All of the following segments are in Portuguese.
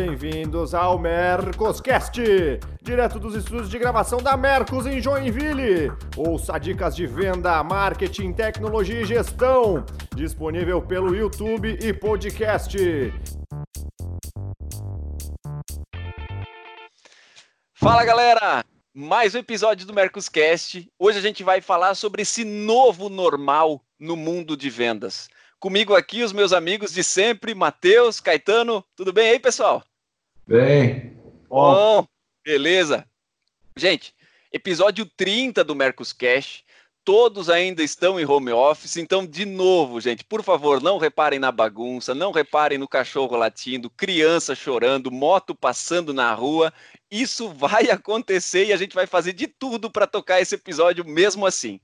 Bem-vindos ao Mercoscast, direto dos estúdios de gravação da Mercos em Joinville. Ouça dicas de venda, marketing, tecnologia e gestão, disponível pelo YouTube e podcast. Fala galera, mais um episódio do Mercoscast. Hoje a gente vai falar sobre esse novo normal no mundo de vendas. Comigo aqui os meus amigos de sempre, Matheus, Caetano. Tudo bem aí, pessoal? Bem. Bom, beleza. Gente, episódio 30 do Mercoscast. Todos ainda estão em home office, então, de novo, gente, por favor, não reparem na bagunça, não reparem no cachorro latindo, criança chorando, moto passando na rua. Isso vai acontecer e a gente vai fazer de tudo para tocar esse episódio mesmo assim.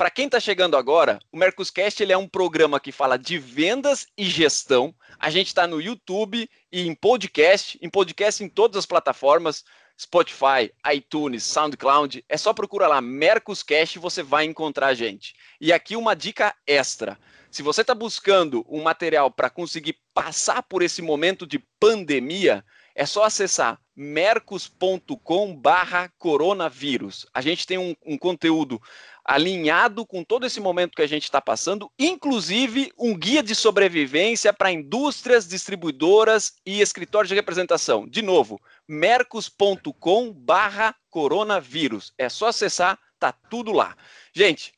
Para quem está chegando agora, o Mercoscast ele é um programa que fala de vendas e gestão. A gente está no YouTube e em podcast, em podcast em todas as plataformas, Spotify, iTunes, SoundCloud. É só procurar lá Mercoscast e você vai encontrar a gente. E aqui uma dica extra. Se você está buscando um material para conseguir passar por esse momento de pandemia, é só acessar mercos.com barra coronavírus. A gente tem um, um, conteúdo alinhado com todo esse momento que a gente está passando, inclusive um guia de sobrevivência para indústrias, distribuidoras e escritórios de representação. De novo, mercos.com barra coronavírus. É só acessar, tá tudo lá. Gente,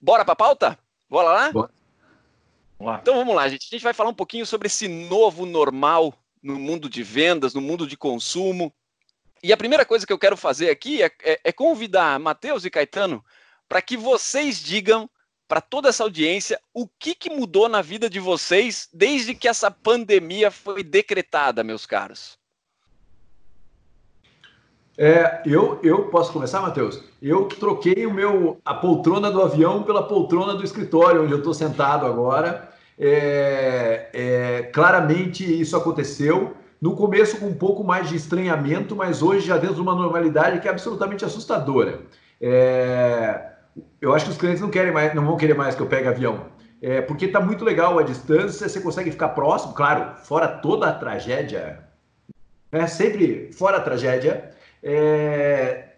bora para a pauta? Bora lá? Bora. Então vamos lá, gente. A gente vai falar um pouquinho sobre esse novo normal no mundo de vendas, no mundo de consumo. E a primeira coisa que eu quero fazer aqui é, é, é convidar Matheus e Caetano para que vocês digam para toda essa audiência o que, que mudou na vida de vocês desde que essa pandemia foi decretada, meus caros. É, eu, eu posso começar, Matheus? Eu troquei o meu a poltrona do avião pela poltrona do escritório, onde eu estou sentado agora. É, é, claramente isso aconteceu. No começo com um pouco mais de estranhamento, mas hoje já dentro de uma normalidade que é absolutamente assustadora. É, eu acho que os clientes não querem mais, não vão querer mais que eu pegue avião. É, porque está muito legal a distância, você consegue ficar próximo, claro, fora toda a tragédia, né? sempre fora a tragédia. É,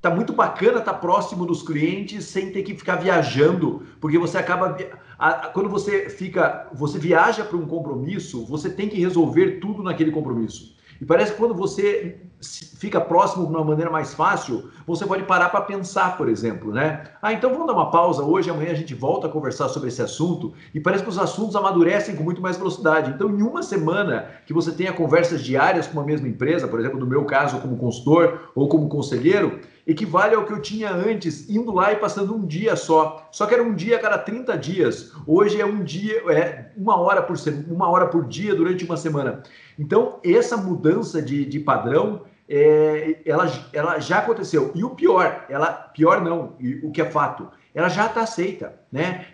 tá muito bacana estar tá próximo dos clientes sem ter que ficar viajando, porque você acaba quando você fica, você viaja para um compromisso, você tem que resolver tudo naquele compromisso. E parece que quando você fica próximo de uma maneira mais fácil, você pode parar para pensar, por exemplo, né? Ah, então vamos dar uma pausa hoje, amanhã a gente volta a conversar sobre esse assunto. E parece que os assuntos amadurecem com muito mais velocidade. Então, em uma semana que você tenha conversas diárias com uma mesma empresa, por exemplo, no meu caso, como consultor ou como conselheiro, equivale ao que eu tinha antes, indo lá e passando um dia só. Só que era um dia a cada 30 dias. Hoje é um dia, é uma hora por uma hora por dia durante uma semana. Então, essa mudança de, de padrão, é, ela, ela já aconteceu. E o pior, ela pior não, o que é fato, ela já está aceita, né?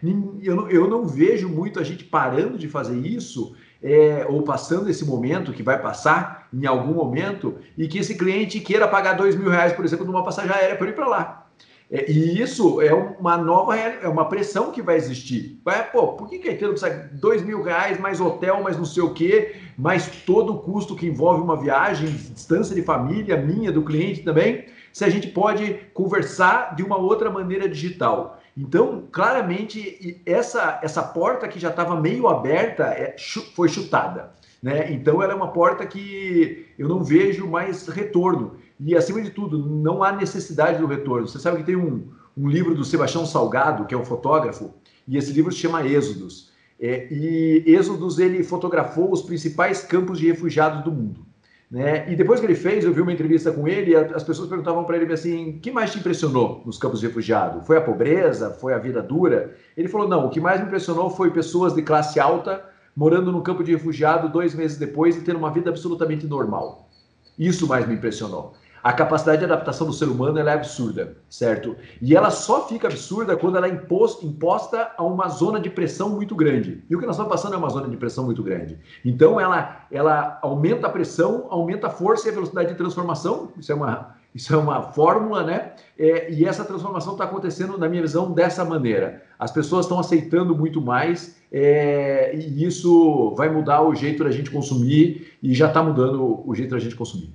Eu, eu não vejo muito a gente parando de fazer isso é, ou passando esse momento que vai passar em algum momento e que esse cliente queira pagar dois mil reais, por exemplo, numa passagem aérea para ir para lá. É, e isso é uma nova é uma pressão que vai existir. Vai, pô, por que Caetano precisa dois mil reais, mais hotel, mais não sei o quê, mais todo o custo que envolve uma viagem, distância de família, minha, do cliente também, se a gente pode conversar de uma outra maneira digital. Então, claramente, essa, essa porta que já estava meio aberta é, foi chutada. Né? Então, ela é uma porta que eu não vejo mais retorno. E, acima de tudo, não há necessidade do retorno. Você sabe que tem um, um livro do Sebastião Salgado, que é um fotógrafo, e esse livro se chama Êxodos. É, e Êxodos, ele fotografou os principais campos de refugiados do mundo. Né? E depois que ele fez, eu vi uma entrevista com ele e as pessoas perguntavam para ele assim: o que mais te impressionou nos campos de refugiado? Foi a pobreza? Foi a vida dura? Ele falou: não, o que mais me impressionou foi pessoas de classe alta morando no campo de refugiado dois meses depois e tendo uma vida absolutamente normal. Isso mais me impressionou a capacidade de adaptação do ser humano é absurda, certo? E ela só fica absurda quando ela é imposto, imposta a uma zona de pressão muito grande. E o que nós estamos passando é uma zona de pressão muito grande. Então ela, ela aumenta a pressão, aumenta a força e a velocidade de transformação. Isso é uma, isso é uma fórmula, né? É, e essa transformação está acontecendo, na minha visão, dessa maneira. As pessoas estão aceitando muito mais é, e isso vai mudar o jeito da gente consumir e já está mudando o jeito da gente consumir.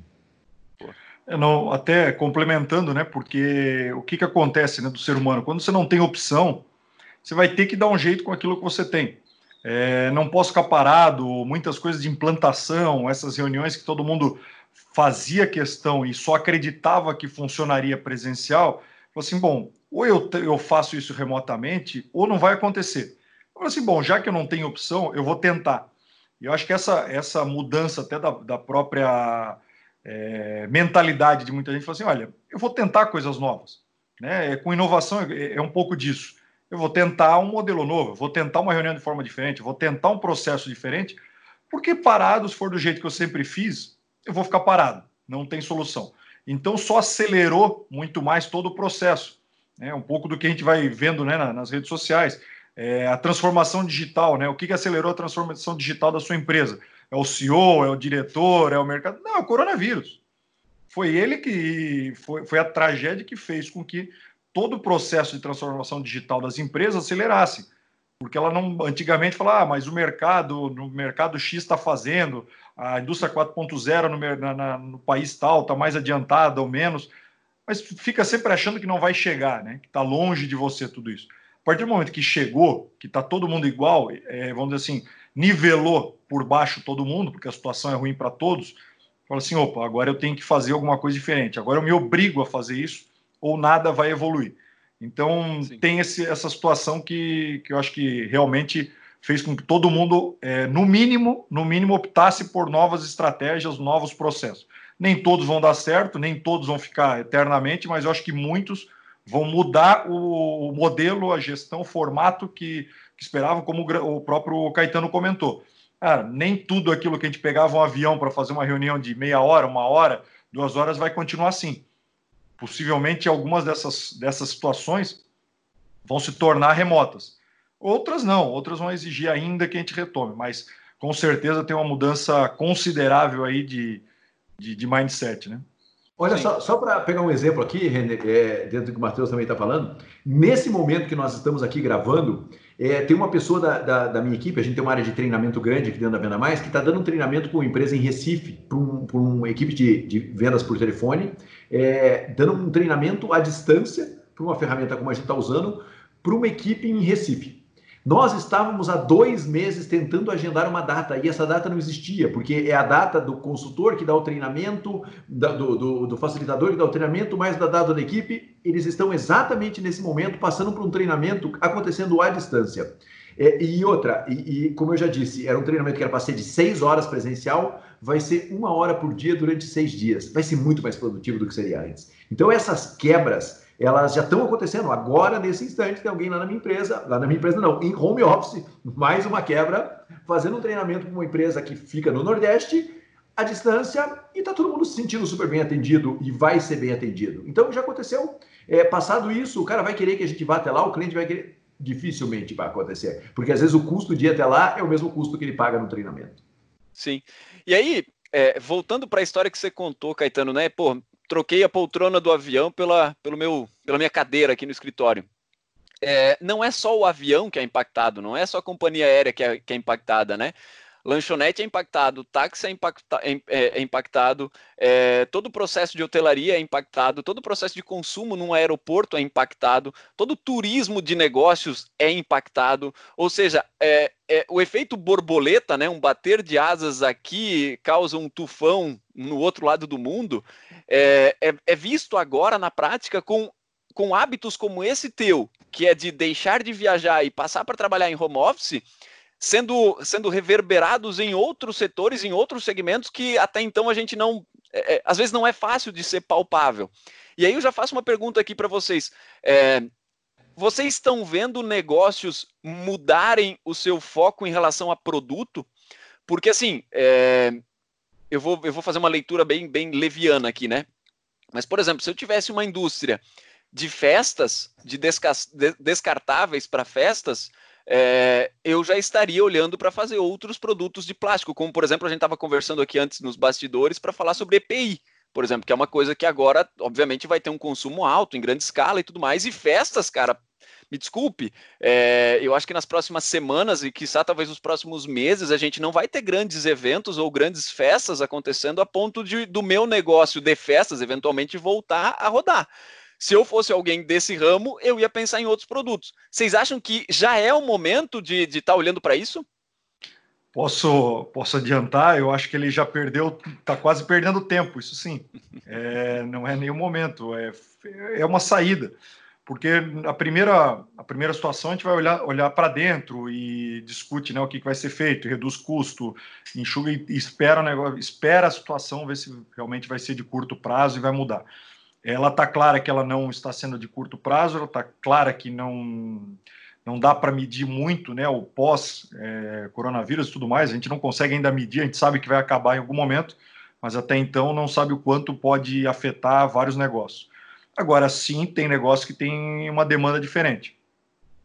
Não, até complementando, né? Porque o que, que acontece né, do ser humano? Quando você não tem opção, você vai ter que dar um jeito com aquilo que você tem. É, não posso ficar parado, muitas coisas de implantação, essas reuniões que todo mundo fazia questão e só acreditava que funcionaria presencial, assim, bom, ou eu, eu faço isso remotamente, ou não vai acontecer. Falei assim, bom, já que eu não tenho opção, eu vou tentar. E eu acho que essa, essa mudança até da, da própria é, mentalidade de muita gente, falou assim, olha, eu vou tentar coisas novas. Né? Com inovação é, é um pouco disso. Eu vou tentar um modelo novo, vou tentar uma reunião de forma diferente, vou tentar um processo diferente, porque parado, se for do jeito que eu sempre fiz, eu vou ficar parado, não tem solução. Então, só acelerou muito mais todo o processo. Né? Um pouco do que a gente vai vendo né, nas redes sociais. É, a transformação digital, né? O que, que acelerou a transformação digital da sua empresa? É o CEO, é o diretor, é o mercado? Não, é o coronavírus. Foi ele que foi, foi a tragédia que fez com que todo o processo de transformação digital das empresas acelerasse porque ela não antigamente falava, ah, mas o mercado, no mercado X está fazendo, a indústria 4.0 no, no, país tal está mais adiantada ou menos, mas fica sempre achando que não vai chegar, né? Que está longe de você tudo isso. A partir do momento que chegou, que está todo mundo igual, é, vamos dizer assim, nivelou por baixo todo mundo, porque a situação é ruim para todos, fala assim, opa, agora eu tenho que fazer alguma coisa diferente, agora eu me obrigo a fazer isso, ou nada vai evoluir. Então, Sim. tem esse, essa situação que, que eu acho que realmente fez com que todo mundo, é, no mínimo, no mínimo, optasse por novas estratégias, novos processos. Nem todos vão dar certo, nem todos vão ficar eternamente, mas eu acho que muitos vão mudar o, modelo, a gestão, o formato que, que esperavam, como o, o próprio Caetano comentou. Cara, nem tudo aquilo que a gente pegava um avião para fazer uma reunião de meia hora, uma hora, duas horas, vai continuar assim possivelmente algumas dessas, dessas situações vão se tornar remotas. Outras não, outras vão exigir ainda que a gente retome, mas com certeza tem uma mudança considerável aí de, de, de mindset, né? Olha, Sim. só, só para pegar um exemplo aqui, é, dentro do que o Matheus também está falando, nesse momento que nós estamos aqui gravando, é, tem uma pessoa da, da, da, minha equipe, a gente tem uma área de treinamento grande aqui dentro da Venda Mais, que está dando um treinamento para uma empresa em Recife, para um, uma equipe de, de, vendas por telefone, é, dando um treinamento à distância, para uma ferramenta como a gente está usando, para uma equipe em Recife. Nós estávamos há dois meses tentando agendar uma data e essa data não existia, porque é a data do consultor que dá o treinamento, do, do, do facilitador que dá o treinamento, mais da data da equipe. Eles estão exatamente nesse momento passando por um treinamento acontecendo à distância. É, e outra, e, e, como eu já disse, era um treinamento que era para ser de seis horas presencial, vai ser uma hora por dia durante seis dias. Vai ser muito mais produtivo do que seria antes. Então, essas quebras elas já estão acontecendo. Agora, nesse instante, tem alguém lá na minha empresa, lá na minha empresa não, em home office, mais uma quebra, fazendo um treinamento com uma empresa que fica no Nordeste, à distância, e está todo mundo se sentindo super bem atendido e vai ser bem atendido. Então, já aconteceu. É, passado isso, o cara vai querer que a gente vá até lá, o cliente vai querer. Dificilmente vai acontecer, porque às vezes o custo de ir até lá é o mesmo custo que ele paga no treinamento. Sim. E aí, é, voltando para a história que você contou, Caetano, né? Pô, troquei a poltrona do avião pela, pelo meu, pela minha cadeira aqui no escritório. É, não é só o avião que é impactado, não é só a companhia aérea que é, que é impactada, né? Lanchonete é impactado, táxi é, impacta, é, é, é impactado, é, todo o processo de hotelaria é impactado, todo o processo de consumo num aeroporto é impactado, todo o turismo de negócios é impactado, ou seja, é, é, o efeito borboleta, né, um bater de asas aqui causa um tufão no outro lado do mundo, é, visto agora na prática com com hábitos como esse teu, que é de deixar de viajar e passar para trabalhar em home office, sendo, sendo reverberados em outros setores, em outros segmentos que até então a gente não. É, é, às vezes não é fácil de ser palpável. E aí eu já faço uma pergunta aqui para vocês. É, vocês estão vendo negócios mudarem o seu foco em relação a produto? Porque assim, é, eu, vou, eu vou fazer uma leitura bem, bem leviana aqui, né? Mas, por exemplo, se eu tivesse uma indústria de festas, de descartáveis para festas, é, eu já estaria olhando para fazer outros produtos de plástico, como por exemplo a gente estava conversando aqui antes nos bastidores para falar sobre EPI, por exemplo, que é uma coisa que agora, obviamente, vai ter um consumo alto, em grande escala e tudo mais, e festas, cara, me desculpe, é, eu acho que nas próximas semanas e quiçá talvez nos próximos meses a gente não vai ter grandes eventos ou grandes festas acontecendo a ponto de do meu negócio de festas eventualmente voltar a rodar. Se eu fosse alguém desse ramo, eu ia pensar em outros produtos. Vocês acham que já é o momento de estar tá olhando para isso? Posso, posso adiantar, eu acho que ele já perdeu, está quase perdendo tempo, isso sim. É, não é nenhum momento, é, é uma saída. Porque a primeira, a primeira situação a gente vai olhar, olhar para dentro e discute né, o que, que vai ser feito, reduz custo, enxuga e espera, negócio, espera a situação, ver se realmente vai ser de curto prazo e vai mudar. Ela está clara que ela não está sendo de curto prazo, ela está clara que não não dá para medir muito né, o pós-coronavírus é, e tudo mais, a gente não consegue ainda medir, a gente sabe que vai acabar em algum momento, mas até então não sabe o quanto pode afetar vários negócios. Agora, sim, tem negócio que tem uma demanda diferente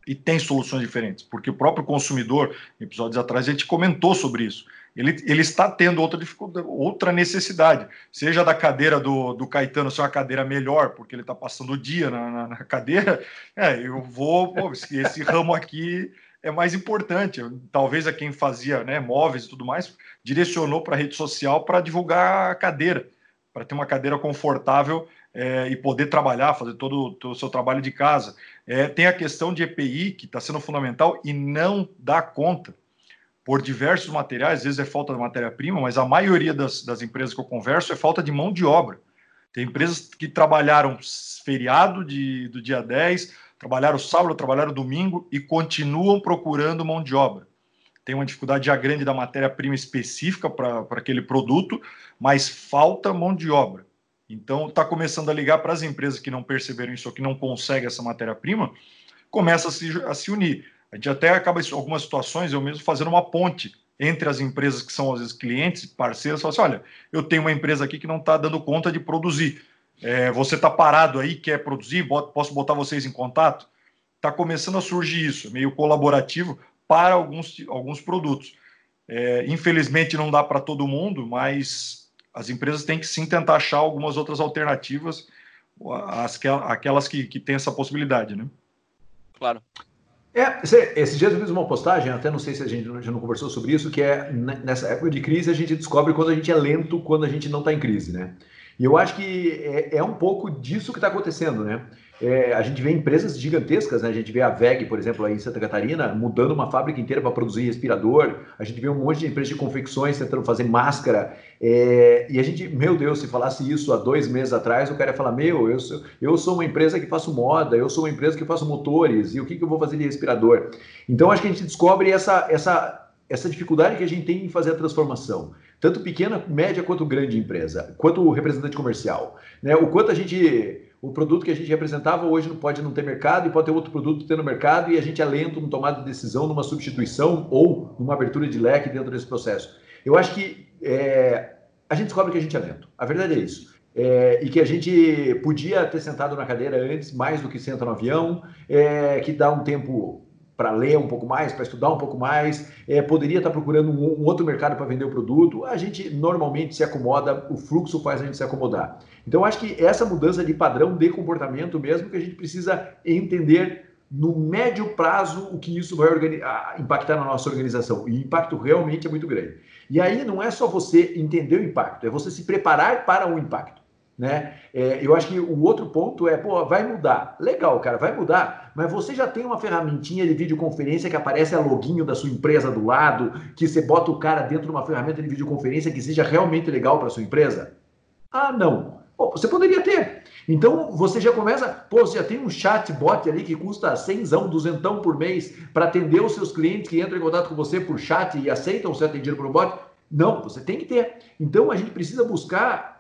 e tem soluções diferentes, porque o próprio consumidor, episódios atrás, a gente comentou sobre isso ele, ele está tendo outra dificuldade, outra necessidade, seja da cadeira do, do Caetano ser uma cadeira melhor, porque ele está passando o dia na, na, na cadeira, é, eu vou, pô, esse ramo aqui é mais importante. Talvez a quem fazia né, móveis e tudo mais direcionou para a rede social para divulgar a cadeira, para ter uma cadeira confortável é, e poder trabalhar, fazer todo, todo, o seu trabalho de casa. É, tem a questão de EPI, que está sendo fundamental e não dá conta por diversos materiais, às vezes é falta de matéria-prima, mas a maioria das, das empresas que eu converso é falta de mão de obra. Tem empresas que trabalharam feriado de, do dia 10, trabalharam sábado, trabalharam domingo e continuam procurando mão de obra. Tem uma dificuldade já grande da matéria-prima específica para aquele produto, mas falta mão de obra. Então, está começando a ligar para as empresas que não perceberam isso, que não conseguem essa matéria-prima, começa a se, a se unir. A gente até acaba, em algumas situações, eu mesmo fazendo uma ponte entre as empresas que são, às vezes, clientes, parceiros, fala assim, olha, eu tenho uma empresa aqui que não está dando conta de produzir. É, você está parado aí, quer produzir, posso botar vocês em contato? Está começando a surgir isso, meio colaborativo para alguns, alguns produtos. É, infelizmente não dá para todo mundo, mas as empresas têm que sim tentar achar algumas outras alternativas, as, aquelas que, que têm essa possibilidade, né? Claro. É, esses dias eu fiz uma postagem, até não sei se a gente já não conversou sobre isso, que é nessa época de crise a gente descobre quando a gente é lento, quando a gente não está em crise, né? E eu acho que é, é um pouco disso que está acontecendo, né? É, a gente vê empresas gigantescas, né? A gente vê a VEG, por exemplo, aí em Santa Catarina, mudando uma fábrica inteira para produzir respirador. A gente vê um monte de empresas de confecções tentando fazer máscara. É, e a gente, meu Deus, se falasse isso há dois meses atrás, o cara ia falar: Meu, eu sou, eu sou uma empresa que faço moda, eu sou uma empresa que faço motores, e o que, que eu vou fazer de respirador? Então, acho que a gente descobre essa, essa, essa dificuldade que a gente tem em fazer a transformação tanto pequena, média quanto grande empresa, quanto representante comercial, né? O quanto a gente o produto que a gente representava hoje não pode não ter mercado e pode ter outro produto ter no mercado e a gente é lento no tomada de decisão, numa substituição ou numa abertura de leque dentro desse processo. Eu acho que é, a gente descobre que a gente é lento. A verdade é isso. É, e que a gente podia ter sentado na cadeira antes, mais do que senta no avião, é, que dá um tempo para ler um pouco mais, para estudar um pouco mais, é, poderia estar procurando um, um outro mercado para vender o produto. A gente normalmente se acomoda, o fluxo faz a gente se acomodar. Então, acho que essa mudança de padrão de comportamento mesmo que a gente precisa entender no médio prazo o que isso vai impactar na nossa organização. E o impacto realmente é muito grande. E aí não é só você entender o impacto, é você se preparar para o impacto. Né? É, eu acho que o outro ponto é, pô, vai mudar. Legal, cara, vai mudar, mas você já tem uma ferramentinha de videoconferência que aparece a loginho da sua empresa do lado, que você bota o cara dentro de uma ferramenta de videoconferência que seja realmente legal para sua empresa? Ah, não. Pô, você poderia ter. Então você já começa, pô, você já tem um chatbot ali que custa 100, 200 por mês para atender os seus clientes que entram em contato com você por chat e aceitam ser atendido por um bot? Não, você tem que ter. Então a gente precisa buscar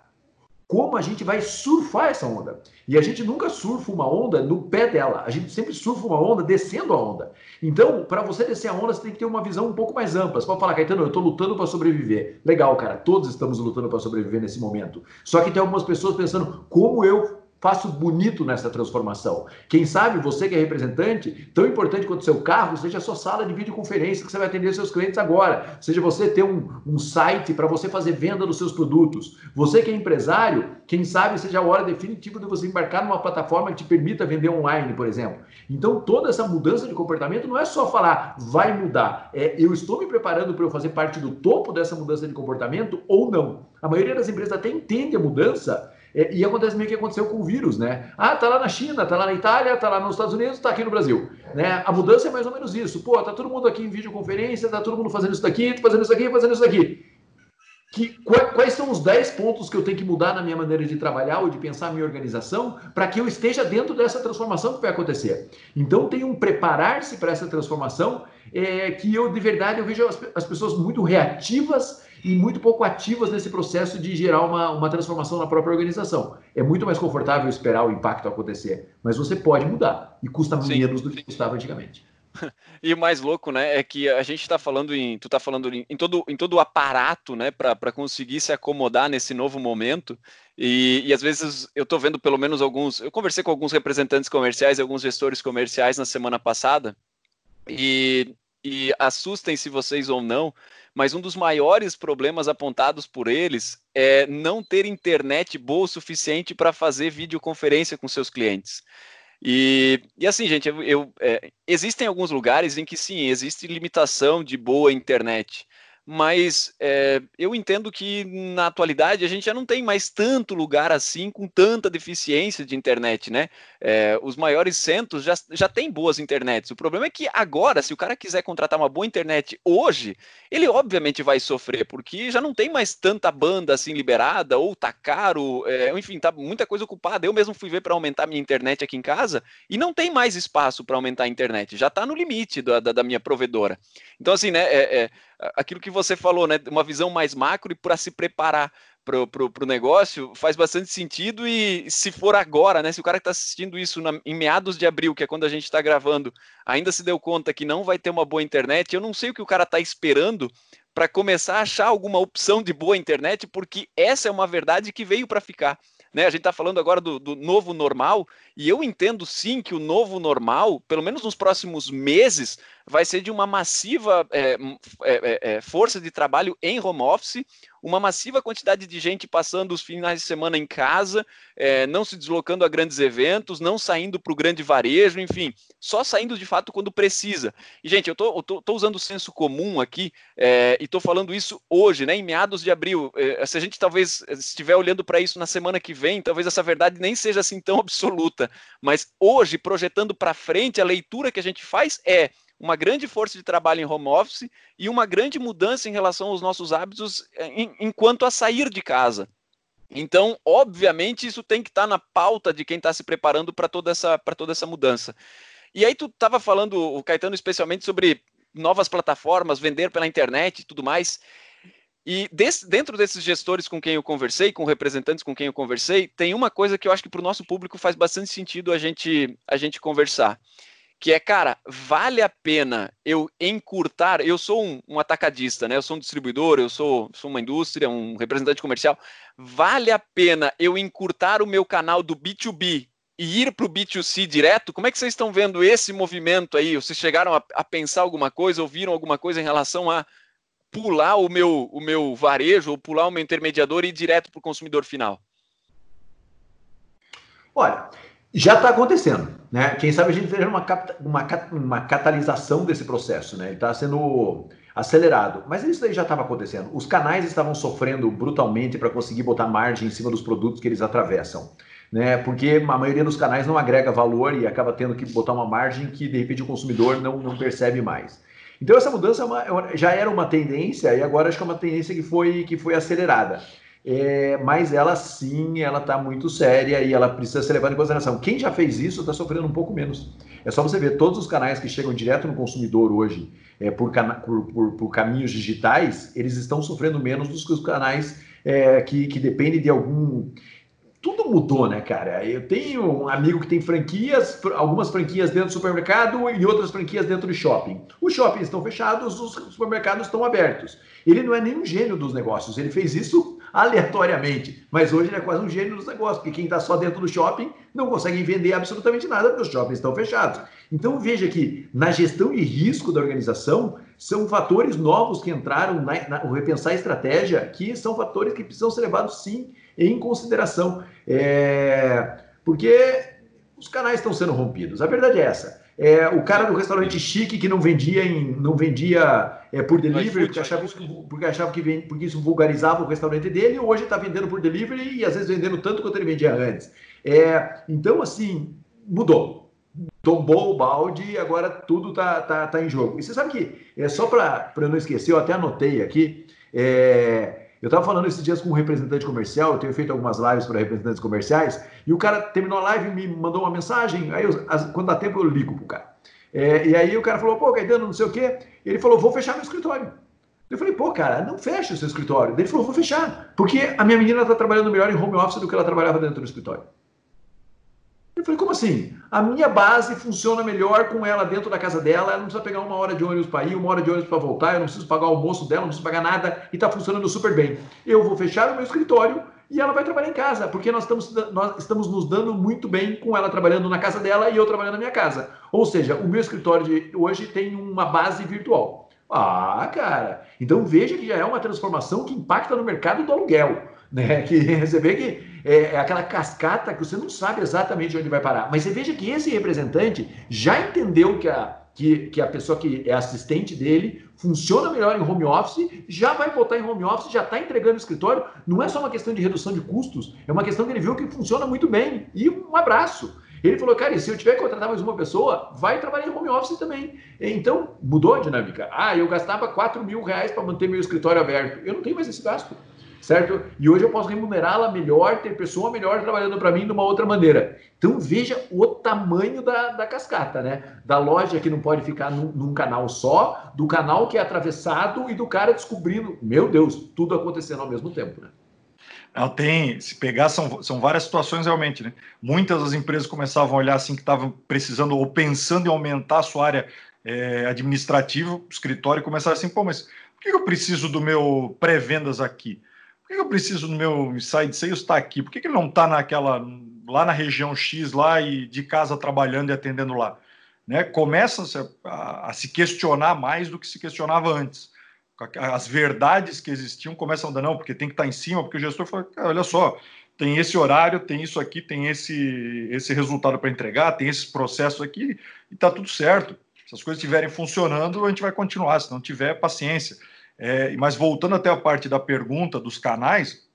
como a gente vai surfar essa onda. E a gente nunca surfa uma onda no pé dela, a gente sempre surfa uma onda descendo a onda. Então, para você descer a onda, você tem que ter uma visão um pouco mais ampla. Você pode falar, Caetano, eu estou lutando para sobreviver. Legal, cara, todos estamos lutando para sobreviver nesse momento. Só que tem algumas pessoas pensando, como eu faço bonito nessa transformação. Quem sabe você que é representante, tão importante quanto seu carro, seja a sua sala de videoconferência que você vai atender seus clientes agora, seja você ter um, um site para você fazer venda dos seus produtos. Você que é empresário, quem sabe seja a hora definitiva de você embarcar numa plataforma que te permita vender online, por exemplo. Então, toda essa mudança de comportamento não é só falar vai mudar, é eu estou me preparando para eu fazer parte do topo dessa mudança de comportamento ou não. A maioria das empresas até entende a mudança, é, e acontece meio que aconteceu com o vírus, né? Ah, tá lá na China, tá lá na Itália, tá lá nos Estados Unidos, tá aqui no Brasil. Né? A mudança é mais ou menos isso. Pô, tá todo mundo aqui em videoconferência, tá todo mundo fazendo isso daqui, fazendo isso daqui, fazendo isso daqui. Que, quais são os 10 pontos que eu tenho que mudar na minha maneira de trabalhar ou de pensar a minha organização para que eu esteja dentro dessa transformação que vai acontecer? Então, tem um preparar-se para essa transformação é, que eu, de verdade, eu vejo as, as pessoas muito reativas e muito pouco ativas nesse processo de gerar uma, uma transformação na própria organização. É muito mais confortável esperar o impacto acontecer, mas você pode mudar e custa sim, menos do que sim. custava antigamente. E o mais louco, né, é que a gente está falando em, tu está falando em, em, todo, em todo o aparato, né, para conseguir se acomodar nesse novo momento. E, e às vezes eu estou vendo pelo menos alguns, eu conversei com alguns representantes comerciais, alguns gestores comerciais na semana passada, e, e assustem-se vocês ou não, mas um dos maiores problemas apontados por eles é não ter internet boa o suficiente para fazer videoconferência com seus clientes. E, e assim, gente, eu, eu é, existem alguns lugares em que sim, existe limitação de boa internet mas é, eu entendo que na atualidade a gente já não tem mais tanto lugar assim com tanta deficiência de internet, né? É, os maiores centros já, já têm boas internets. O problema é que agora, se o cara quiser contratar uma boa internet hoje, ele obviamente vai sofrer, porque já não tem mais tanta banda assim liberada, ou tá caro, é, enfim, tá muita coisa ocupada. Eu mesmo fui ver para aumentar minha internet aqui em casa e não tem mais espaço para aumentar a internet, já está no limite da, da, da, minha provedora. Então, assim, né? Aquilo que você falou, né? Uma visão mais macro e para se preparar para o negócio faz bastante sentido. E se for agora, né? Se o cara que está assistindo isso na, em meados de abril, que é quando a gente está gravando, ainda se deu conta que não vai ter uma boa internet, eu não sei o que o cara está esperando para começar a achar alguma opção de boa internet, porque essa é uma verdade que veio para ficar. Né? A gente está falando agora do, do, novo normal, e eu entendo sim que o novo normal, pelo menos nos próximos meses, vai ser de uma massiva é, é, é, força de trabalho em home office, uma massiva quantidade de gente passando os finais de semana em casa, é, não se deslocando a grandes eventos, não saindo para o grande varejo, enfim, só saindo de fato quando precisa. E, gente, eu tô usando o senso comum aqui é, e estou falando isso hoje, né, em meados de abril. É, se a gente talvez estiver olhando para isso na semana que vem, talvez essa verdade nem seja assim tão absoluta, mas hoje, projetando para frente, a leitura que a gente faz é uma grande força de trabalho em home office e uma grande mudança em relação aos nossos hábitos eh, em, enquanto a sair de casa. Então, obviamente, isso tem que estar tá na pauta de quem está se preparando para toda, essa, toda essa mudança. E aí tu estava falando, o Caetano, especialmente sobre novas plataformas, vender pela internet e tudo mais. E desse, dentro desses gestores com quem eu conversei, com representantes com quem eu conversei, tem uma coisa que eu acho que para o nosso público faz bastante sentido a gente, a gente conversar que é, cara, vale a pena eu encurtar. Eu sou um, um, atacadista, né? Eu sou um distribuidor, eu sou, sou uma indústria, um representante comercial. Vale a pena eu encurtar o meu canal do B2B e ir para o B2C direto? Como é que vocês estão vendo esse movimento aí? Vocês chegaram a, a pensar alguma coisa, ouviram alguma coisa em relação a pular o meu, o meu varejo ou pular o meu intermediador e ir direto para o consumidor final? Olha, já está acontecendo, né? Quem sabe a gente veja uma, uma, uma catalisação desse processo, né? Ele está sendo acelerado. Mas isso aí já estava acontecendo. Os canais estavam sofrendo brutalmente para conseguir botar margem em cima dos produtos que eles atravessam. Né? Porque a maioria dos canais não agrega valor e acaba tendo que botar uma margem que de repente o consumidor não, não percebe mais. Então essa mudança é uma, é já era uma tendência e agora acho que é uma tendência que foi, que foi acelerada é, mas ela sim, ela está muito séria e ela precisa ser levada em consideração. Quem já fez isso está sofrendo um pouco menos. É só você ver todos os canais que chegam direto no consumidor hoje é, por, por, por, por, caminhos digitais, eles estão sofrendo menos do que os canais é, que, que dependem de algum. Tudo mudou, né, cara? Eu tenho um amigo que tem franquias, algumas franquias dentro do supermercado e outras franquias dentro do shopping. Os shoppings estão fechados, os supermercados estão abertos. Ele não é nenhum gênio dos negócios, ele fez isso aleatoriamente. Mas hoje ele é quase um gênio dos negócios, porque quem está só dentro do shopping não consegue vender absolutamente nada, porque os shoppings estão fechados. Então veja que na gestão de risco da organização são fatores novos que entraram na, na o repensar a estratégia, que são fatores que precisam ser levados sim em consideração. É, porque os canais estão sendo rompidos. A verdade é essa. É, o cara do restaurante chique que não vendia em, não vendia é, por delivery porque achava, isso, porque achava que vem, porque isso vulgarizava o restaurante dele hoje está vendendo por delivery e às vezes vendendo tanto quanto ele vendia antes é, então assim mudou tombou o balde e agora tudo tá, tá, tá em jogo e você sabe que é só para eu não esquecer eu até anotei aqui é, eu estava falando esses dias com um representante comercial, eu tenho feito algumas lives para representantes comerciais, e o cara terminou a live e me mandou uma mensagem, aí eu, quando dá tempo eu ligo pro cara. É, e aí o cara falou, pô, Caetano, não sei o quê. Ele falou, vou fechar meu escritório. Eu falei, pô, cara, não fecha o seu escritório. Ele falou, vou fechar, porque a minha menina está trabalhando melhor em home office do que ela trabalhava dentro do escritório. Eu falei, como assim? A minha base funciona melhor com ela dentro da casa dela, ela não precisa pegar uma hora de ônibus para ir, uma hora de ônibus para voltar, eu não preciso pagar o almoço dela, não preciso pagar nada e está funcionando super bem. Eu vou fechar o meu escritório e ela vai trabalhar em casa, porque nós estamos, nós estamos nos dando muito bem com ela trabalhando na casa dela e eu trabalhando na minha casa. Ou seja, o meu escritório de hoje tem uma base virtual. Ah, cara, então veja que já é uma transformação que impacta no mercado do aluguel. Né? Que você vê que é, é, aquela cascata que você não sabe exatamente onde vai parar. Mas você veja que esse representante já entendeu que a, que, que a pessoa que é assistente dele funciona melhor em home office, já vai botar em home office, já está entregando no escritório. Não é só uma questão de redução de custos, é uma questão que ele viu que funciona muito bem. E um abraço. Ele falou, cara, e se eu tiver que contratar mais uma pessoa, vai trabalhar em home office também. Então, mudou a dinâmica. Ah, eu gastava 4 mil reais para manter meu escritório aberto. Eu não tenho mais esse gasto certo? E hoje eu posso remunerá-la melhor, ter pessoa melhor trabalhando para mim de uma outra maneira. Então veja o tamanho da, da cascata, né? Da loja que não pode ficar num, num, canal só, do canal que é atravessado e do cara descobrindo, meu Deus, tudo acontecendo ao mesmo tempo, né? Não, tem, se pegar, são, são várias situações realmente, né? Muitas das empresas começavam a olhar assim que estavam precisando ou pensando em aumentar a sua área é, administrativa, escritório, e começaram assim, pô, mas por que eu preciso do meu pré-vendas aqui? Que eu preciso no meu inside sales estar tá aqui? Por que, que ele não está naquela lá na região X lá e de casa trabalhando e atendendo lá? Né? Começa a, a se questionar mais do que se questionava antes. As verdades que existiam começam a dar não, porque tem que estar tá em cima, porque o gestor fala, olha só, tem esse horário, tem isso aqui, tem esse, esse resultado para entregar, tem esses processos aqui, e está tudo certo. Se as coisas estiverem funcionando, a gente vai continuar. Se não tiver, paciência. É, mas voltando até a parte da pergunta dos canais,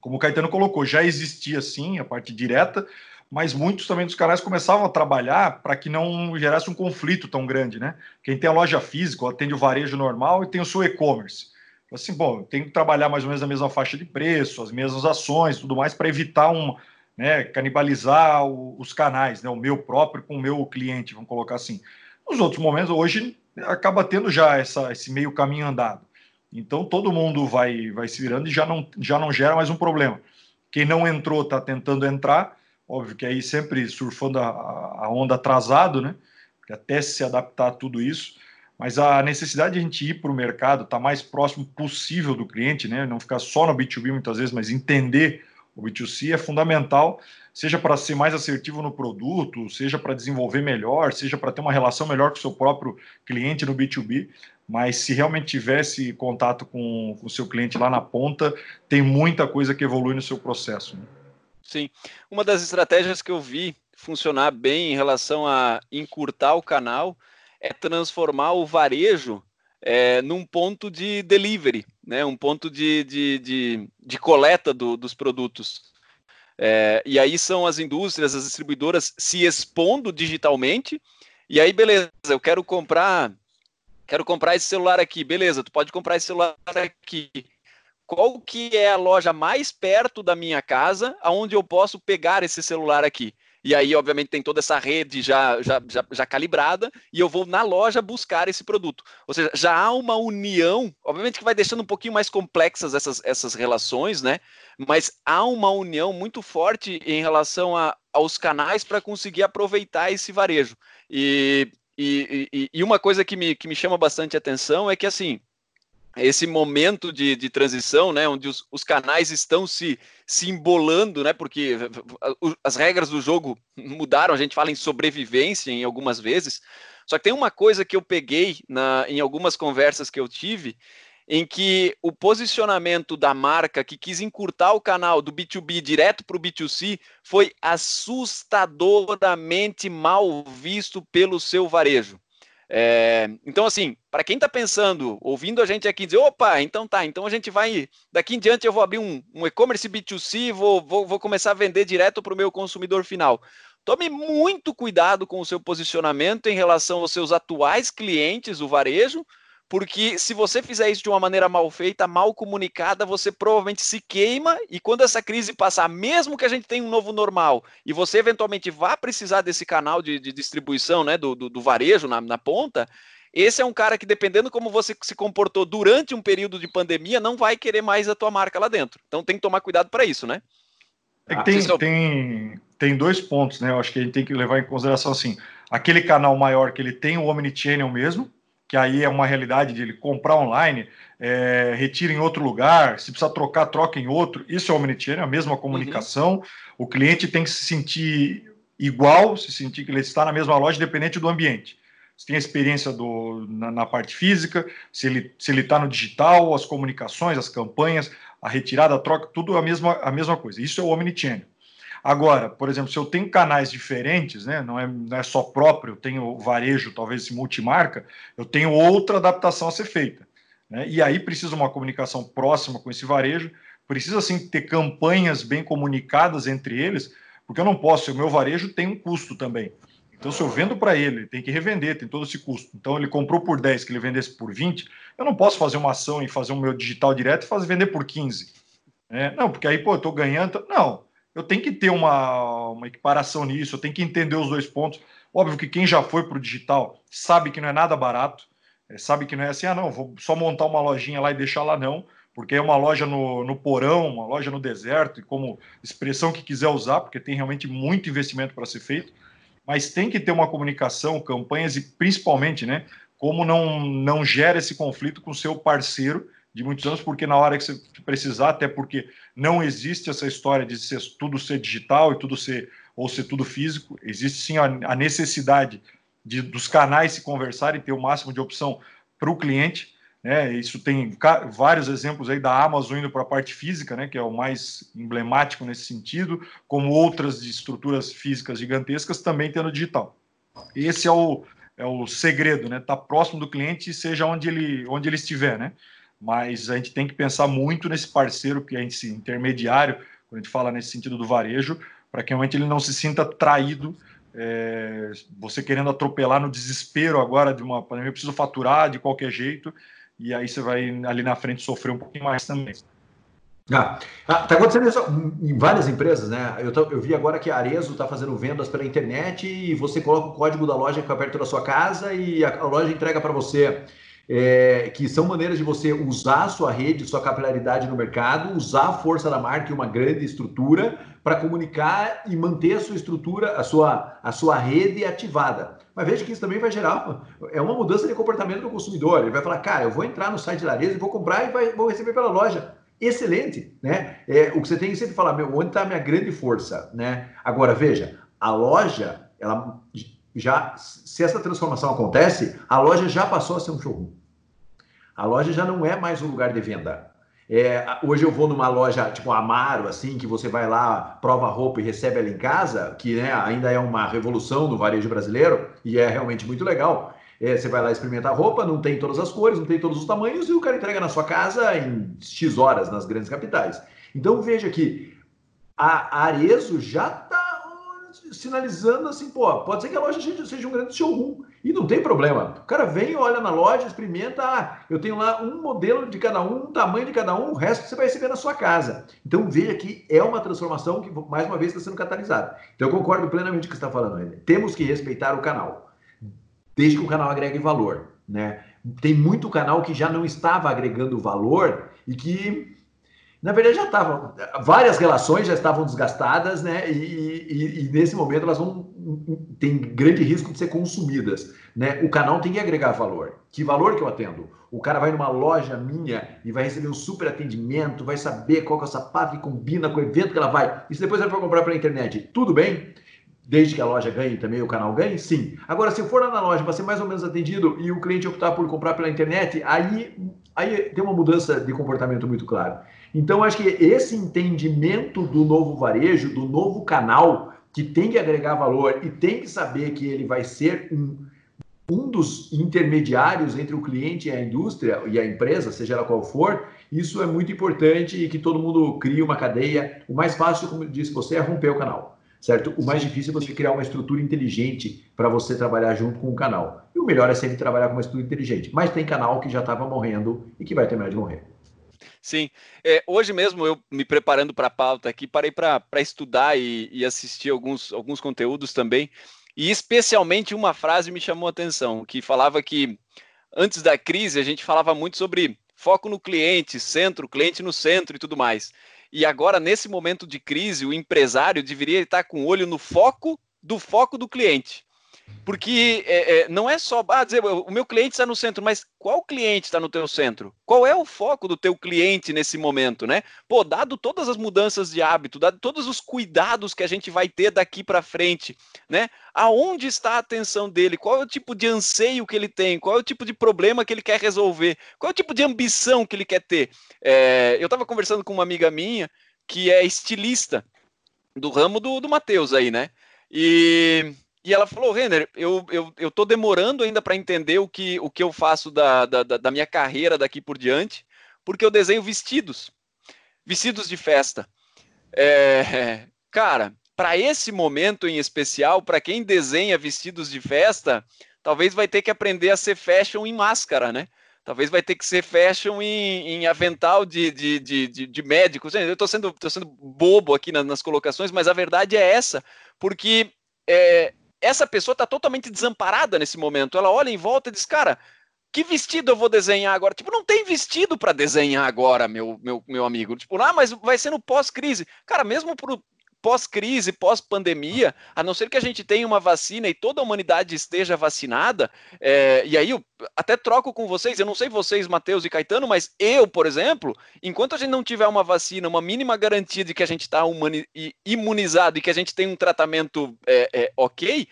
como o Caetano colocou, já existia sim a parte direta, mas muitos também dos canais começavam a trabalhar para que não gerasse um conflito tão grande, né? Quem tem a loja física, atende o varejo normal e tem o seu e-commerce. Assim, bom, tem que trabalhar mais ou menos na mesma faixa de preço, as mesmas ações, tudo mais, para evitar um, né, canibalizar o, os canais, né, o meu próprio com o meu cliente, vamos colocar assim. Nos outros momentos, hoje, acaba tendo já essa, esse meio caminho andado. Então todo mundo vai, vai se virando e já não, já não gera mais um problema. Quem não entrou está tentando entrar, óbvio que aí sempre surfando a, a onda atrasado, né? Até se adaptar a tudo isso. Mas a necessidade de a gente ir para o mercado, estar tá mais próximo possível do cliente, né? Não ficar só no B2B muitas vezes, mas entender o B2C é fundamental, seja para ser mais assertivo no produto, seja para desenvolver melhor, seja para ter uma relação melhor com o seu próprio cliente no B2B mas se realmente tivesse contato com o seu cliente lá na ponta, tem muita coisa que evolui no seu processo. Né? Sim. Uma das estratégias que eu vi funcionar bem em relação a encurtar o canal é transformar o varejo é, num ponto de delivery, né? um ponto de, de, de, de coleta do, dos produtos. É, e aí são as indústrias, as distribuidoras se expondo digitalmente, e aí, beleza, eu quero comprar quero comprar esse celular aqui, beleza, tu pode comprar esse celular aqui. Qual que é a loja mais perto da minha casa, aonde eu posso pegar esse celular aqui? E aí, obviamente, tem toda essa rede já, já, já, já, calibrada, e eu vou na loja buscar esse produto. Ou seja, já há uma união, obviamente que vai deixando um pouquinho mais complexas essas, essas relações, né? Mas há uma união muito forte em relação a, aos canais para conseguir aproveitar esse varejo. E e, e, e, uma coisa que me, que me chama bastante atenção é que, assim, esse momento de, de transição, né, onde os, os, canais estão se, se embolando, né, porque as regras do jogo mudaram, a gente fala em sobrevivência em algumas vezes, só que tem uma coisa que eu peguei na, em algumas conversas que eu tive, em que o posicionamento da marca que quis encurtar o canal do B2B direto para o B2C foi assustadoramente mal visto pelo seu varejo. É, então, assim, para quem está pensando, ouvindo a gente aqui dizer, opa, então tá, então a gente vai, daqui em diante eu vou abrir um, um e-commerce B2C, vou, vou, vou começar a vender direto para o meu consumidor final. Tome muito cuidado com o seu posicionamento em relação aos seus atuais clientes, o varejo, porque se você fizer isso de uma maneira mal feita, mal comunicada, você provavelmente se queima e quando essa crise passar, mesmo que a gente tenha um novo normal e você eventualmente vá precisar desse canal de, de distribuição, né, do, do, do varejo na, na ponta, esse é um cara que, dependendo como você se comportou durante um período de pandemia, não vai querer mais a tua marca lá dentro. Então tem que tomar cuidado para isso, né? É que tem, tem, tem dois pontos, né? Eu acho que a gente tem que levar em consideração assim: aquele canal maior que ele tem o Omnichannel mesmo, que aí é uma realidade de ele comprar online, é, retira em outro lugar, se precisa trocar, troca em outro. Isso é omnichannel, é a mesma comunicação. Uhum. O cliente tem que se sentir igual, se sentir que ele está na mesma loja, independente do ambiente. Se tem a experiência do, na, na parte física, se ele se ele está no digital, as comunicações, as campanhas, a retirada, a troca, tudo a mesma, a mesma coisa. Isso é o omnichannel. Agora, por exemplo, se eu tenho canais diferentes, né, não, é, não é só próprio, eu tenho varejo, talvez multimarca, eu tenho outra adaptação a ser feita. Né? E aí precisa uma comunicação próxima com esse varejo, precisa sim ter campanhas bem comunicadas entre eles, porque eu não posso, o meu varejo tem um custo também. Então, se eu vendo para ele, ele tem que revender, tem todo esse custo. Então, ele comprou por 10, que ele vendesse por 20, eu não posso fazer uma ação e fazer o meu digital direto e fazer vender por 15. Né? Não, porque aí, pô, eu estou ganhando. Não, eu tenho que ter uma, uma equiparação nisso, eu tenho que entender os dois pontos. Óbvio que quem já foi para o digital sabe que não é nada barato, é, sabe que não é assim, ah, não, vou só montar uma lojinha lá e deixar lá, não, porque é uma loja no, no porão, uma loja no deserto, e como expressão que quiser usar, porque tem realmente muito investimento para ser feito, mas tem que ter uma comunicação, campanhas e principalmente, né, como não, não gera esse conflito com o seu parceiro de muitos anos, porque na hora que você precisar, até porque não existe essa história de ser, tudo ser digital e tudo ser ou ser tudo físico, existe sim a, a necessidade de, dos canais se conversarem, ter o máximo de opção para o cliente. Né? Isso tem vários exemplos aí da Amazon indo para a parte física, né? que é o mais emblemático nesse sentido, como outras estruturas físicas gigantescas também tendo digital. Esse é o, é o segredo, né? Tá próximo do cliente, seja onde ele, onde ele estiver, né? Mas a gente tem que pensar muito nesse parceiro, que gente esse intermediário, quando a gente fala nesse sentido do varejo, para que realmente ele não se sinta traído, é, você querendo atropelar no desespero agora de uma pandemia, eu preciso faturar de qualquer jeito, e aí você vai ali na frente sofrer um pouquinho mais também. Ah, tá acontecendo isso em várias empresas, né? Eu, tô, eu vi agora que a Arezo está fazendo vendas pela internet e você coloca o código da loja que fica perto da sua casa e a, a loja entrega para você é, que são maneiras de você usar a sua rede, sua capilaridade no mercado, usar a força da marca e uma grande estrutura para comunicar e manter a sua estrutura, a sua, a sua rede ativada. Mas veja que isso também vai gerar é uma mudança de comportamento do consumidor. Ele vai falar, cara, eu vou entrar no site da Areza e vou comprar e vai, vou receber pela loja. Excelente, né? É, o que você tem que sempre falar, meu, onde está a minha grande força, né? Agora, veja, a loja, ela já, se essa transformação acontece, a loja já passou a ser um showroom. A loja já não é mais um lugar de venda. É, hoje eu vou numa loja tipo Amaro, assim, que você vai lá, prova roupa e recebe ela em casa, que né, ainda é uma revolução no varejo brasileiro e é realmente muito legal. É, você vai lá experimentar roupa, não tem todas as cores, não tem todos os tamanhos e o cara entrega na sua casa em X horas nas grandes capitais. Então veja que a Arezo já sinalizando assim, pô, pode ser que a loja seja um grande showroom. E não tem problema. O cara vem, olha na loja, experimenta, ah, eu tenho lá um modelo de cada um, um tamanho de cada um, o resto você vai receber na sua casa. Então veja que é uma transformação que, mais uma vez, está sendo catalisada. Então eu concordo plenamente com o que você está falando, René. Temos que respeitar o canal, desde que o canal agregue valor. Né? Tem muito canal que já não estava agregando valor e que na verdade já estavam, várias relações já estavam desgastadas, né? E, e, e, nesse momento elas vão tem grande risco de ser consumidas. Né? O canal tem que agregar valor. Que valor que eu atendo? O cara vai numa loja minha e vai receber um super atendimento, vai saber qual que é o sapato que combina com o evento que ela vai. E se depois ela for comprar pela internet, tudo bem? Desde que a loja ganhe também, o canal ganhe? Sim. Agora, se for lá na loja para ser mais ou menos atendido e o cliente optar por comprar pela internet, aí, aí tem uma mudança de comportamento muito clara. Então, acho que esse entendimento do novo varejo, do novo canal, que tem que agregar valor e tem que saber que ele vai ser um, um dos intermediários entre o cliente e a indústria e a empresa, seja ela qual for, isso é muito importante e que todo mundo crie uma cadeia. O mais fácil, como disse você, é romper o canal, certo? O mais difícil é você criar uma estrutura inteligente para você trabalhar junto com o canal. E o melhor é sempre trabalhar com uma estrutura inteligente. Mas tem canal que já estava morrendo e que vai terminar de morrer. Sim, é, hoje mesmo eu me preparando para a pauta aqui, parei para estudar e, e, assistir alguns, alguns conteúdos também, e especialmente uma frase me chamou a atenção, que falava que antes da crise a gente falava muito sobre foco no cliente, centro, cliente no centro e tudo mais. E agora, nesse momento de crise, o empresário deveria estar com o olho no foco do foco do cliente. Porque é, é, não é só ah, dizer o meu cliente está no centro, mas qual cliente está no teu centro? Qual é o foco do teu cliente nesse momento, né? Pô, dado todas as mudanças de hábito, dado todos os cuidados que a gente vai ter daqui para frente, né? Aonde está a atenção dele? Qual é o tipo de anseio que ele tem? Qual é o tipo de problema que ele quer resolver? Qual é o tipo de ambição que ele quer ter? É, eu estava conversando com uma amiga minha que é estilista do ramo do, do Matheus aí, né? E e ela falou, Renner, eu, eu, eu tô demorando ainda para entender o que, o que eu faço da, da, da minha carreira daqui por diante, porque eu desenho vestidos, vestidos de festa. É, cara, para esse momento em especial, para quem desenha vestidos de festa, talvez vai ter que aprender a ser fashion em máscara, né? Talvez vai ter que ser fashion em, em avental de, de, de, de, de médico. Eu estou sendo, tô sendo bobo aqui nas, nas, colocações, mas a verdade é essa, porque é, essa pessoa está totalmente desamparada nesse momento. Ela olha em volta e diz, cara, que vestido eu vou desenhar agora? Tipo, não tem vestido para desenhar agora, meu, meu, meu amigo. Tipo, ah, mas vai ser no pós-crise. Cara, mesmo pro pós-crise, pós-pandemia, a não ser que a gente tenha uma vacina e toda a humanidade esteja vacinada, é, e aí eu até troco com vocês, eu não sei vocês, Matheus e Caetano, mas eu, por exemplo, enquanto a gente não tiver uma vacina, uma mínima garantia de que a gente está imunizado e que a gente tem um tratamento é, é, ok,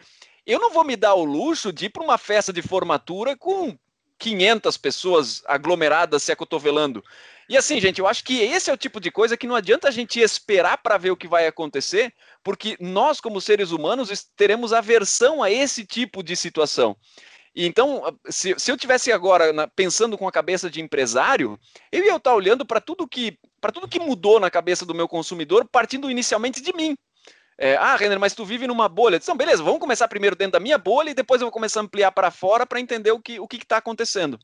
eu não vou me dar o luxo de ir para uma festa de formatura com 500 pessoas aglomeradas se acotovelando. E assim, gente, eu acho que esse é o tipo de coisa que não adianta a gente esperar para ver o que vai acontecer, porque nós, como seres humanos, teremos aversão a esse tipo de situação. E então, se, se eu tivesse agora na, pensando com a cabeça de empresário, eu ia estar olhando para tudo que para tudo que mudou na cabeça do meu consumidor, partindo inicialmente de mim. É, ah, Renner, mas tu vive numa bolha. Então, beleza, vamos começar primeiro dentro da minha bolha e depois eu vou começar a ampliar para fora para entender o que o está acontecendo.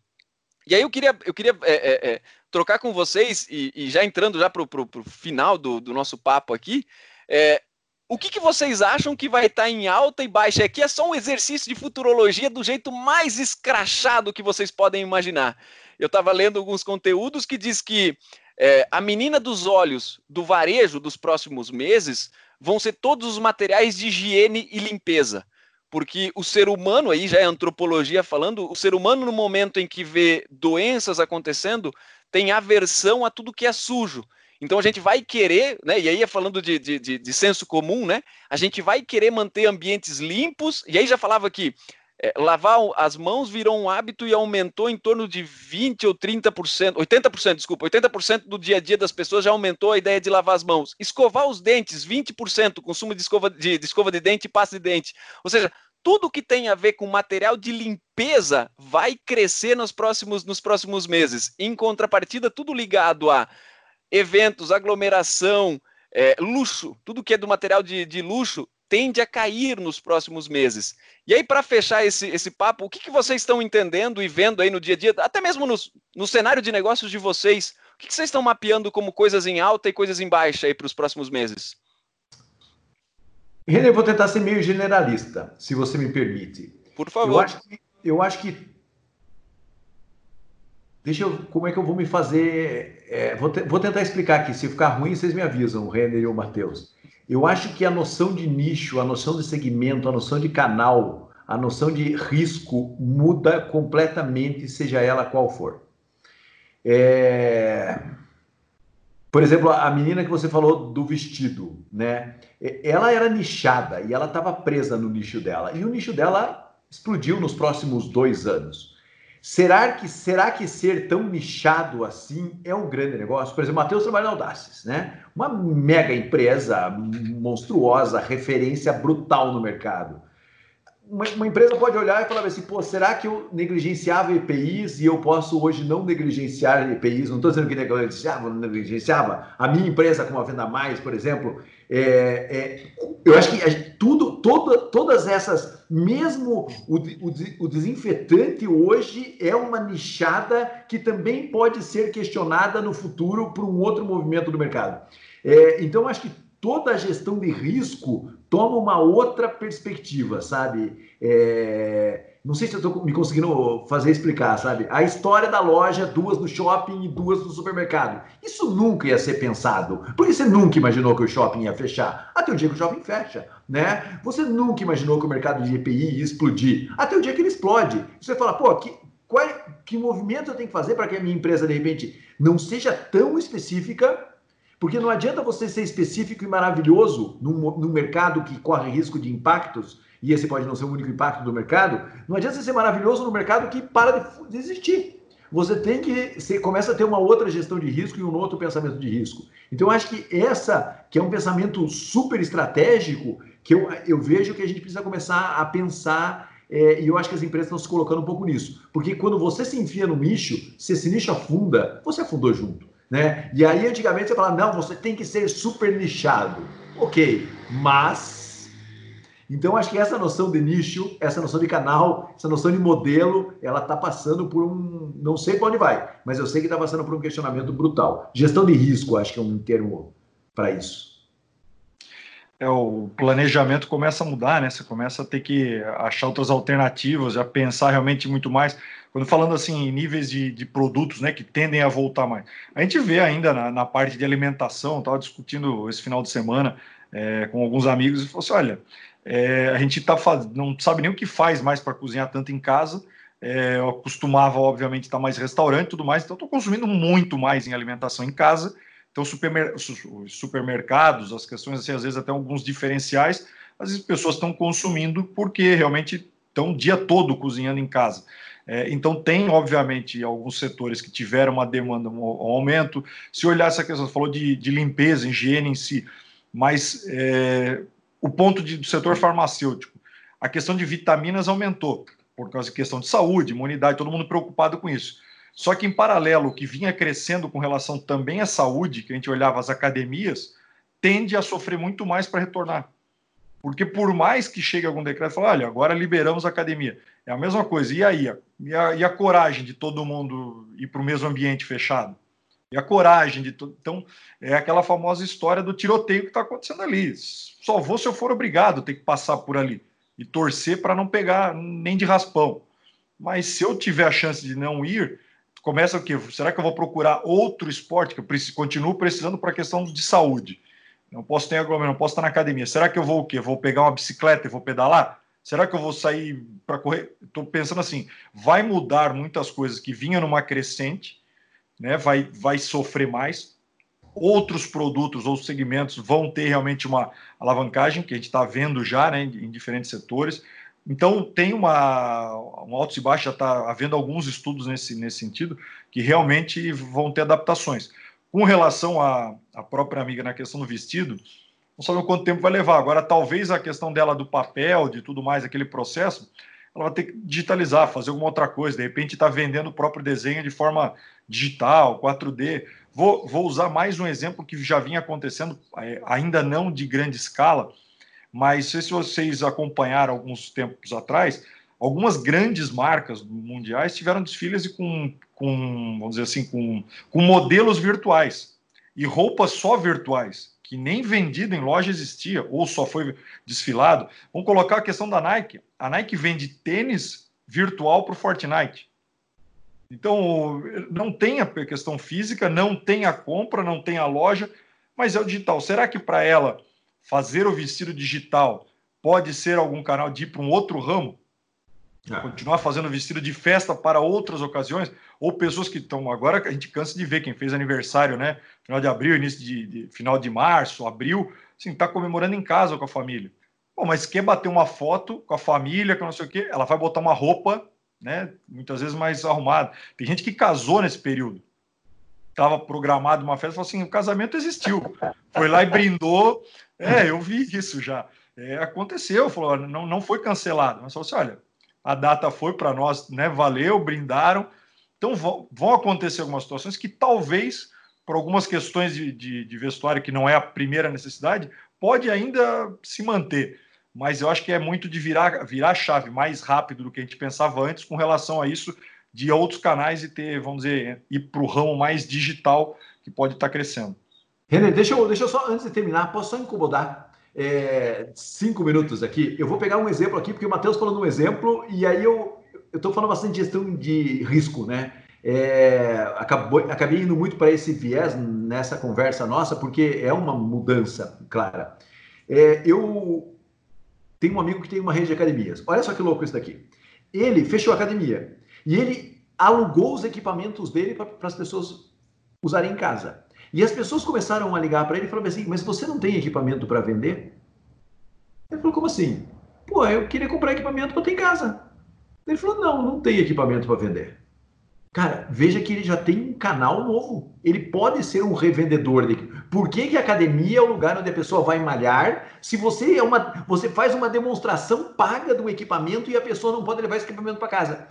E aí eu queria, eu queria é, é, é, trocar com vocês, e, e, já entrando já para o final do, do, nosso papo aqui, é, o que, que, vocês acham que vai estar tá em alta e baixa? Aqui é só um exercício de futurologia do jeito mais escrachado que vocês podem imaginar. Eu estava lendo alguns conteúdos que diz que é, a menina dos olhos do varejo dos próximos meses vão ser todos os materiais de higiene e limpeza porque o ser humano, aí já é antropologia falando, o ser humano, no momento em que vê doenças acontecendo, tem aversão a tudo que é sujo. Então a gente vai querer, né? E aí é falando de, de, de, de senso comum, né? A gente vai querer manter ambientes limpos, e aí já falava que é, lavar as mãos virou um hábito e aumentou em torno de 20 ou 30%, 80%, desculpa, 80% do dia a dia das pessoas já aumentou a ideia de lavar as mãos. Escovar os dentes, 20%, consumo de escova de, de escova de dente e pasta de dente. Ou seja, tudo que tem a ver com material de limpeza vai crescer nos próximos, nos próximos meses. Em contrapartida, tudo ligado a eventos, aglomeração, é, luxo, tudo que é do material de, de luxo tende a cair nos próximos meses. E aí, para fechar esse, esse papo, o que, que vocês estão entendendo e vendo aí no dia a dia, até mesmo no, no cenário de negócios de vocês, o que, que vocês estão mapeando como coisas em alta e coisas em baixa aí para os próximos meses? René, eu vou tentar ser meio generalista, se você me permite. Por favor. Eu acho que, eu acho que Deixa eu. Como é que eu vou me fazer? É, vou, te, vou, tentar explicar aqui. Se ficar ruim, vocês me avisam, o Renner e o Matheus. Eu acho que a noção de nicho, a noção de segmento, a noção de canal, a noção de risco muda completamente, seja ela qual for. É... Por exemplo, a menina que você falou do vestido, né? Ela era nichada e ela estava presa no nicho dela. E o nicho dela explodiu nos próximos dois anos. Será que, será que ser tão nichado assim é um grande negócio? Por exemplo, Matheus trabalha na Audaces, né? Uma mega empresa monstruosa, referência brutal no mercado uma, uma, empresa pode olhar e falar assim, pô, será que eu negligenciava EPIs e eu posso hoje não negligenciar EPIs? Não estou dizendo que negligenciava, não negligenciava. A minha empresa, como a Venda Mais, por exemplo, é, é, eu acho que tudo, toda, todas essas, mesmo o, o, o desinfetante hoje é uma nichada que também pode ser questionada no futuro por um outro movimento do mercado. É, então, acho que toda a gestão de risco toma uma outra perspectiva, sabe? É... Não sei se eu estou me conseguindo fazer explicar, sabe? A história da loja, duas no shopping e duas no supermercado. Isso nunca ia ser pensado. Porque você nunca imaginou que o shopping ia fechar. Até o dia que o shopping fecha, né? Você nunca imaginou que o mercado de EPI ia explodir. Até o dia que ele explode. Você fala, pô, que, qual, é, que movimento eu tenho que fazer para que a minha empresa, de repente, não seja tão específica porque não adianta você ser específico e maravilhoso num, num, mercado que corre risco de impactos, e esse pode não ser o único impacto do mercado, não adianta você ser maravilhoso no mercado que para de, existir. Você tem que, você começa a ter uma outra gestão de risco e um outro pensamento de risco. Então, eu acho que essa, que é um pensamento super estratégico, que eu, eu vejo que a gente precisa começar a pensar é, e eu acho que as empresas estão se colocando um pouco nisso. Porque quando você se enfia no nicho, se esse nicho afunda, você afundou junto. Né? E aí, antigamente, você falava, não, você tem que ser super nichado. Ok, mas. Então, acho que essa noção de nicho, essa noção de canal, essa noção de modelo, ela está passando por um. Não sei para onde vai, mas eu sei que está passando por um questionamento brutal. Gestão de risco, acho que é um termo para isso. É, o planejamento começa a mudar, né? Você começa a ter que achar outras alternativas, a pensar realmente muito mais. Quando falando assim em níveis de, de produtos, né, que tendem a voltar mais. A gente vê ainda na, na parte de alimentação, estava discutindo esse final de semana é, com alguns amigos e falou assim, olha, é, a gente tá faz... não sabe nem o que faz mais para cozinhar tanto em casa. É, eu costumava, obviamente, estar mais restaurante e tudo mais, então estou consumindo muito mais em alimentação em casa. Então, supermer... os supermercados, as questões, assim, às vezes até alguns diferenciais, as pessoas estão consumindo porque realmente estão o dia todo cozinhando em casa. É, então, tem, obviamente, alguns setores que tiveram uma demanda, um, aumento. Se olhar essa questão, você falou de, de limpeza, higiene em si, mas é, o ponto de, do setor farmacêutico, a questão de vitaminas aumentou, por causa de questão de saúde, imunidade, todo mundo preocupado com isso. Só que, em paralelo, o que vinha crescendo com relação também à saúde, que a gente olhava as academias, tende a sofrer muito mais para retornar. Porque por mais que chegue algum decreto, fala, olha, agora liberamos a academia. É a mesma coisa. E aí? E a, e a coragem de todo mundo ir para o mesmo ambiente fechado? E a coragem de todo. Então, é aquela famosa história do tiroteio que está acontecendo ali. Só vou se eu for obrigado a ter que passar por ali e torcer para não pegar nem de raspão. Mas se eu tiver a chance de não ir, começa o quê? Será que eu vou procurar outro esporte que eu preciso, continuo precisando para a questão de saúde? Não posso ter aglomerado, não posso estar na academia. Será que eu vou o quê? Vou pegar uma bicicleta e vou pedalar? Será que eu vou sair para correr? Estou pensando assim, vai mudar muitas coisas que vinham numa crescente, né? Vai, vai sofrer mais. Outros produtos ou segmentos vão ter realmente uma alavancagem que a gente está vendo já, né, em diferentes setores. Então tem uma um altos e baixos, já está havendo alguns estudos nesse, nesse sentido que realmente vão ter adaptações. Com relação à, à própria amiga na questão do vestido, não sabemos quanto tempo vai levar. Agora, talvez a questão dela do papel, de tudo mais, aquele processo, ela vai ter que digitalizar, fazer alguma outra coisa. De repente, está vendendo o próprio desenho de forma digital, 4D. Vou, vou usar mais um exemplo que já vinha acontecendo, é, ainda não de grande escala, mas se vocês acompanharam alguns tempos atrás, algumas grandes marcas mundiais tiveram desfiles com, com vamos dizer assim, com, com modelos virtuais e roupas só virtuais que nem vendido em loja existia, ou só foi desfilado. Vamos colocar a questão da Nike. A Nike vende tênis virtual para o Fortnite. Então, não tem a questão física, não tem a compra, não tem a loja, mas é o digital. Será que para ela fazer o vestido digital pode ser algum canal de ir para um outro ramo? Ah. Continuar fazendo vestido de festa para outras ocasiões? Ou pessoas que estão. Agora a gente cansa de ver quem fez aniversário, né? Final de abril, início de, de final de março, abril, assim, está comemorando em casa com a família. Bom, mas quer bater uma foto com a família, com não sei o quê, ela vai botar uma roupa, né? Muitas vezes mais arrumada. Tem gente que casou nesse período. Estava programado uma festa, falou assim: o casamento existiu. Foi lá e brindou. É, eu vi isso já. É, aconteceu, falou, não, não foi cancelado, mas falou assim: olha, a data foi para nós, né? Valeu, brindaram. Então vão, acontecer algumas situações que talvez, por algumas questões de, de, de vestuário que não é a primeira necessidade, pode ainda se manter. Mas eu acho que é muito de virar, virar a chave mais rápido do que a gente pensava antes com relação a isso de outros canais e ter, vamos dizer, ir para o ramo mais digital que pode estar crescendo. René, deixa eu, deixa eu só, antes de terminar, posso só incomodar é, cinco minutos aqui? Eu vou pegar um exemplo aqui, porque o Matheus falou de um exemplo, e aí eu estou falando bastante de gestão de risco, né? É, acabou, acabei indo muito para esse viés nessa conversa nossa, porque é uma mudança clara. É, eu tenho um amigo que tem uma rede de academias. Olha só que louco isso daqui. Ele fechou a academia e ele alugou os equipamentos dele para as pessoas usarem em casa. E as pessoas começaram a ligar para ele e falaram assim: Mas você não tem equipamento para vender? Ele falou: Como assim? Pô, eu queria comprar equipamento para ter em casa. Ele falou: Não, não tem equipamento para vender. Cara, veja que ele já tem um canal novo. Ele pode ser um revendedor. De... Por que, que a academia é o lugar onde a pessoa vai malhar? Se você é uma, você faz uma demonstração paga do equipamento e a pessoa não pode levar esse equipamento para casa.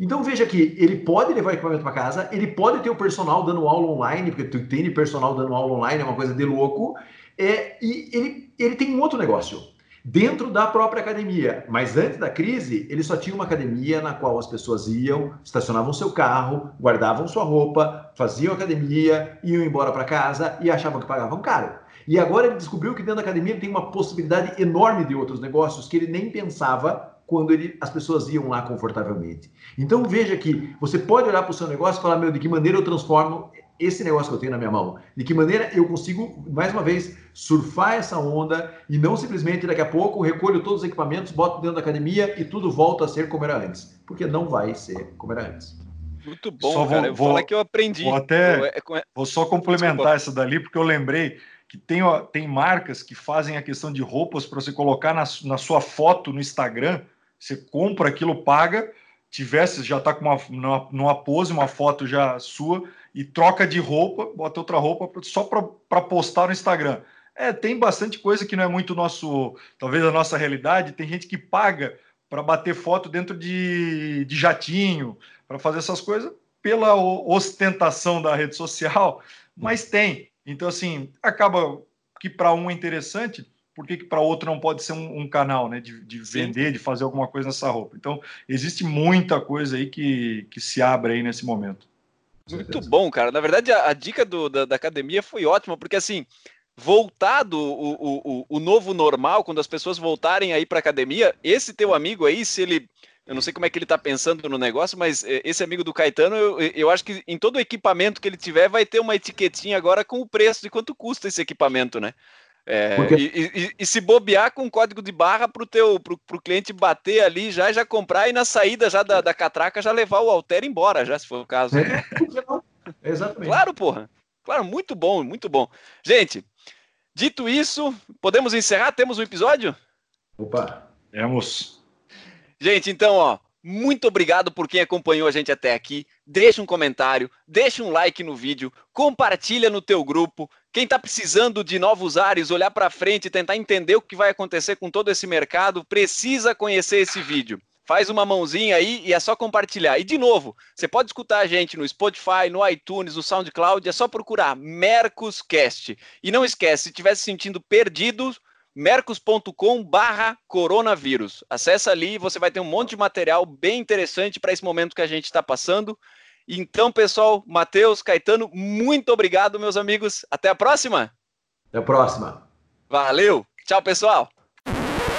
Então veja que ele pode levar equipamento para casa, ele pode ter o personal dando aula online, porque tu tem personal dando aula online, é uma coisa de louco. É, e ele, ele tem um outro negócio dentro da própria academia. Mas antes da crise, ele só tinha uma academia na qual as pessoas iam, estacionavam seu carro, guardavam sua roupa, faziam academia, iam embora para casa e achavam que pagavam caro. E agora ele descobriu que dentro da academia ele tem uma possibilidade enorme de outros negócios que ele nem pensava quando ele, as pessoas iam lá confortavelmente. Então veja que você pode olhar para o seu negócio e falar, meu, de que maneira eu transformo esse negócio que eu tenho na minha mão? De que maneira eu consigo, mais uma vez, surfar essa onda e não simplesmente daqui a pouco recolho todos os equipamentos, boto dentro da academia e tudo volta a ser como era antes? Porque não vai ser como era antes. Muito bom, só cara. Vou, eu vou falar que eu aprendi. Vou, até, é, é, vou só complementar Desculpa. essa dali, porque eu lembrei que tem, tem marcas que fazem a questão de roupas para você colocar na, na sua foto no Instagram você compra aquilo, paga, tivesse, já está com uma numa, pose, uma foto já sua, e troca de roupa, bota outra roupa só para postar no Instagram. É, tem bastante coisa que não é muito nosso, talvez a nossa realidade. Tem gente que paga para bater foto dentro de, de jatinho, para fazer essas coisas pela ostentação da rede social, mas tem. Então, assim, acaba que para um é interessante, por que, que para outro não pode ser um, um canal né, de, de vender, de fazer alguma coisa nessa roupa? Então, existe muita coisa aí que, que se abre aí nesse momento. Muito bom, cara. Na verdade, a, a dica do, da, da, academia foi ótima, porque assim, voltado o, o, o, novo normal, quando as pessoas voltarem aí para academia, esse teu amigo aí, se ele. Eu não sei como é que ele está pensando no negócio, mas eh, esse amigo do Caetano, eu, eu acho que em todo o equipamento que ele tiver, vai ter uma etiquetinha agora com o preço de quanto custa esse equipamento, né? É, Porque... e, e, e, se bobear com um código de barra para o teu pro, pro cliente bater ali já já comprar e na saída já da, da catraca já levar o Alter embora, já se for o caso. É. Exatamente. Claro, porra. Claro, muito bom, muito bom. Gente, dito isso, podemos encerrar? Temos um episódio? Opa, temos. Gente, então, ó, muito obrigado por quem acompanhou a gente até aqui. Deixa um comentário, deixa um like no vídeo, compartilha no teu grupo. Quem está precisando de novos ares, olhar para frente e tentar entender o que vai acontecer com todo esse mercado, precisa conhecer esse vídeo. Faz uma mãozinha aí e é só compartilhar. E de novo, você pode escutar a gente no Spotify, no iTunes, no SoundCloud, é só procurar Mercoscast. E não esquece, se estiver se sentindo perdido, mercos.com barra coronavírus. Acesse ali, você vai ter um monte de material bem interessante para esse momento que a gente está passando. Então, pessoal, Matheus, Caetano, muito obrigado, meus amigos. Até a próxima. Até a próxima. Valeu. Tchau, pessoal.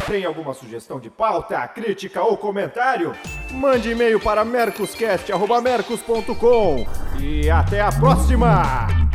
Tem alguma sugestão de pauta, crítica ou comentário? Mande e-mail para mercoscast.mercos.com e até a próxima!